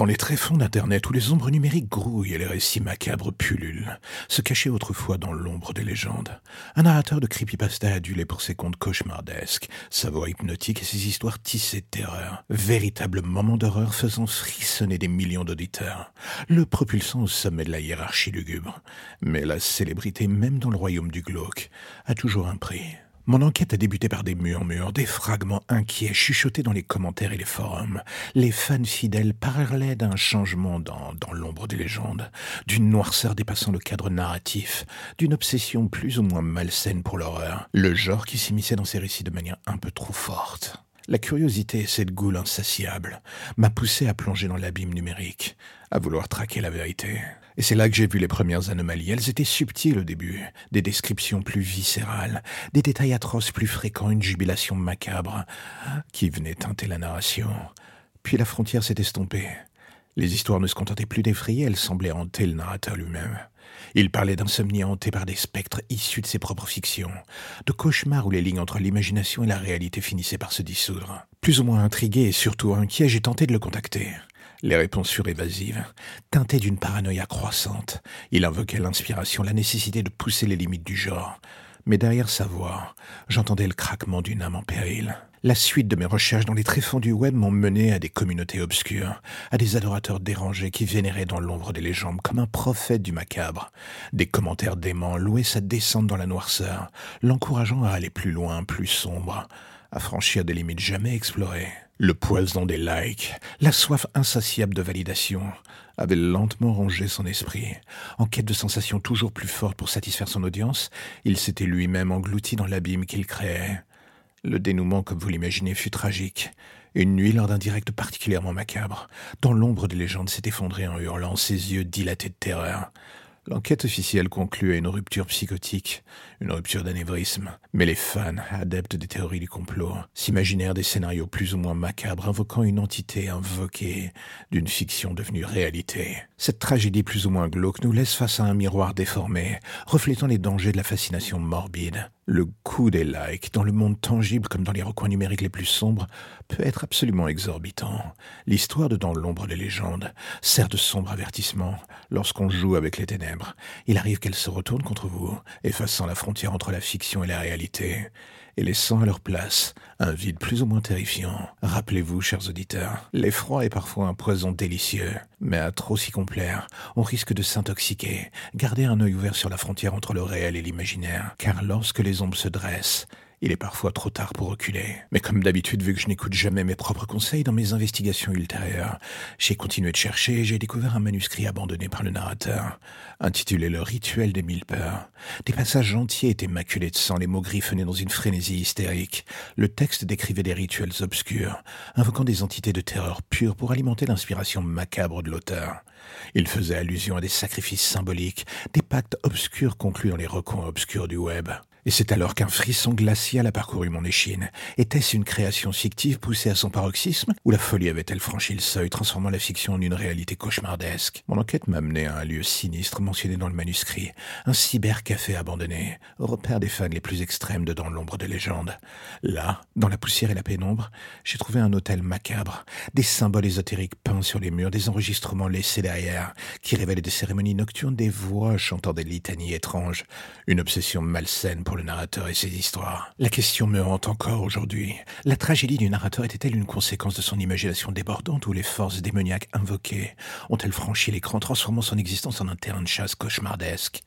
Dans les tréfonds d'Internet où les ombres numériques grouillent et les récits macabres pullulent, se cachait autrefois dans l'ombre des légendes, un narrateur de creepypasta adulé pour ses contes cauchemardesques, sa voix hypnotique et ses histoires tissées de terreur, véritable moment d'horreur faisant frissonner des millions d'auditeurs, le propulsant au sommet de la hiérarchie lugubre. Mais la célébrité, même dans le royaume du glauque, a toujours un prix. Mon enquête a débuté par des murmures, des fragments inquiets chuchotés dans les commentaires et les forums. Les fans fidèles parlaient d'un changement dans, l'ombre des légendes, d'une noirceur dépassant le cadre narratif, d'une obsession plus ou moins malsaine pour l'horreur, le genre qui s'immisçait dans ces récits de manière un peu trop forte. La curiosité et cette goule insatiable m'a poussé à plonger dans l'abîme numérique, à vouloir traquer la vérité. Et c'est là que j'ai vu les premières anomalies. Elles étaient subtiles au début, des descriptions plus viscérales, des détails atroces plus fréquents, une jubilation macabre qui venait teinter la narration. Puis la frontière s'est estompée. Les histoires ne se contentaient plus d'effrayer, elles semblaient hanter le narrateur lui-même. Il parlait d'insomnie hantée par des spectres issus de ses propres fictions, de cauchemars où les lignes entre l'imagination et la réalité finissaient par se dissoudre. Plus ou moins intrigué et surtout inquiet, j'ai tenté de le contacter. Les réponses furent évasives, teintées d'une paranoïa croissante. Il invoquait l'inspiration, la nécessité de pousser les limites du genre. Mais derrière sa voix, j'entendais le craquement d'une âme en péril. La suite de mes recherches dans les tréfonds du web m'ont mené à des communautés obscures, à des adorateurs dérangés qui vénéraient dans l'ombre des légendes comme un prophète du macabre. Des commentaires déments louaient sa descente dans la noirceur, l'encourageant à aller plus loin, plus sombre, à franchir des limites jamais explorées. Le poison des likes, la soif insatiable de validation, avait lentement rongé son esprit. En quête de sensations toujours plus fortes pour satisfaire son audience, il s'était lui-même englouti dans l'abîme qu'il créait. Le dénouement, comme vous l'imaginez, fut tragique. Une nuit, lors d'un direct particulièrement macabre, dans l'ombre des légendes s'est effondré en hurlant, ses yeux dilatés de terreur. L'enquête officielle conclut à une rupture psychotique, une rupture d'anévrisme. Mais les fans, adeptes des théories du complot, s'imaginèrent des scénarios plus ou moins macabres invoquant une entité invoquée d'une fiction devenue réalité. Cette tragédie plus ou moins glauque nous laisse face à un miroir déformé, reflétant les dangers de la fascination morbide. Le coût des likes, dans le monde tangible comme dans les recoins numériques les plus sombres, peut être absolument exorbitant. L'histoire de Dans l'ombre des légendes sert de sombre avertissement. Lorsqu'on joue avec les ténèbres, il arrive qu'elles se retournent contre vous, effaçant la frontière entre la fiction et la réalité et laissant à leur place un vide plus ou moins terrifiant. Rappelez-vous, chers auditeurs, l'effroi est parfois un poison délicieux, mais à trop s'y complaire, on risque de s'intoxiquer. Gardez un œil ouvert sur la frontière entre le réel et l'imaginaire, car lorsque les ombres se dressent, il est parfois trop tard pour reculer. Mais comme d'habitude, vu que je n'écoute jamais mes propres conseils dans mes investigations ultérieures, j'ai continué de chercher et j'ai découvert un manuscrit abandonné par le narrateur, intitulé Le rituel des mille peurs. Des passages entiers étaient maculés de sang, les mots griffonnés dans une frénésie hystérique. Le texte décrivait des rituels obscurs, invoquant des entités de terreur pure pour alimenter l'inspiration macabre de l'auteur. Il faisait allusion à des sacrifices symboliques, des pactes obscurs conclus dans les recoins obscurs du web. Et c'est alors qu'un frisson glacial a parcouru mon échine. Était-ce une création fictive poussée à son paroxysme, ou la folie avait-elle franchi le seuil, transformant la fiction en une réalité cauchemardesque? Mon enquête m'a mené à un lieu sinistre mentionné dans le manuscrit, un cybercafé abandonné, repère des fans les plus extrêmes de Dans l'ombre des légendes. Là, dans la poussière et la pénombre, j'ai trouvé un hôtel macabre, des symboles ésotériques peints sur les murs, des enregistrements laissés derrière, qui révélaient des cérémonies nocturnes, des voix chantant des litanies étranges, une obsession malsaine pour le narrateur et ses histoires. La question me hante encore aujourd'hui. La tragédie du narrateur était-elle une conséquence de son imagination débordante ou les forces démoniaques invoquées ont-elles franchi l'écran transformant son existence en un terrain de chasse cauchemardesque?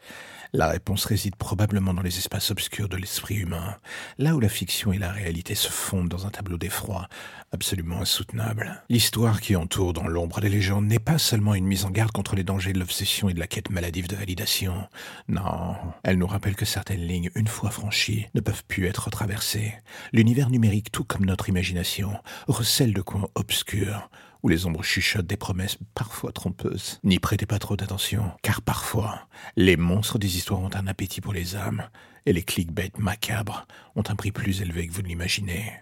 La réponse réside probablement dans les espaces obscurs de l'esprit humain, là où la fiction et la réalité se fondent dans un tableau d'effroi absolument insoutenable. L'histoire qui entoure dans l'ombre des légendes n'est pas seulement une mise en garde contre les dangers de l'obsession et de la quête maladive de validation. Non, elle nous rappelle que certaines lignes, une fois franchies, ne peuvent plus être traversées. L'univers numérique, tout comme notre imagination, recèle de coins obscurs où les ombres chuchotent des promesses parfois trompeuses. N'y prêtez pas trop d'attention, car parfois, les monstres des histoires ont un appétit pour les âmes, et les clickbait macabres ont un prix plus élevé que vous ne l'imaginez.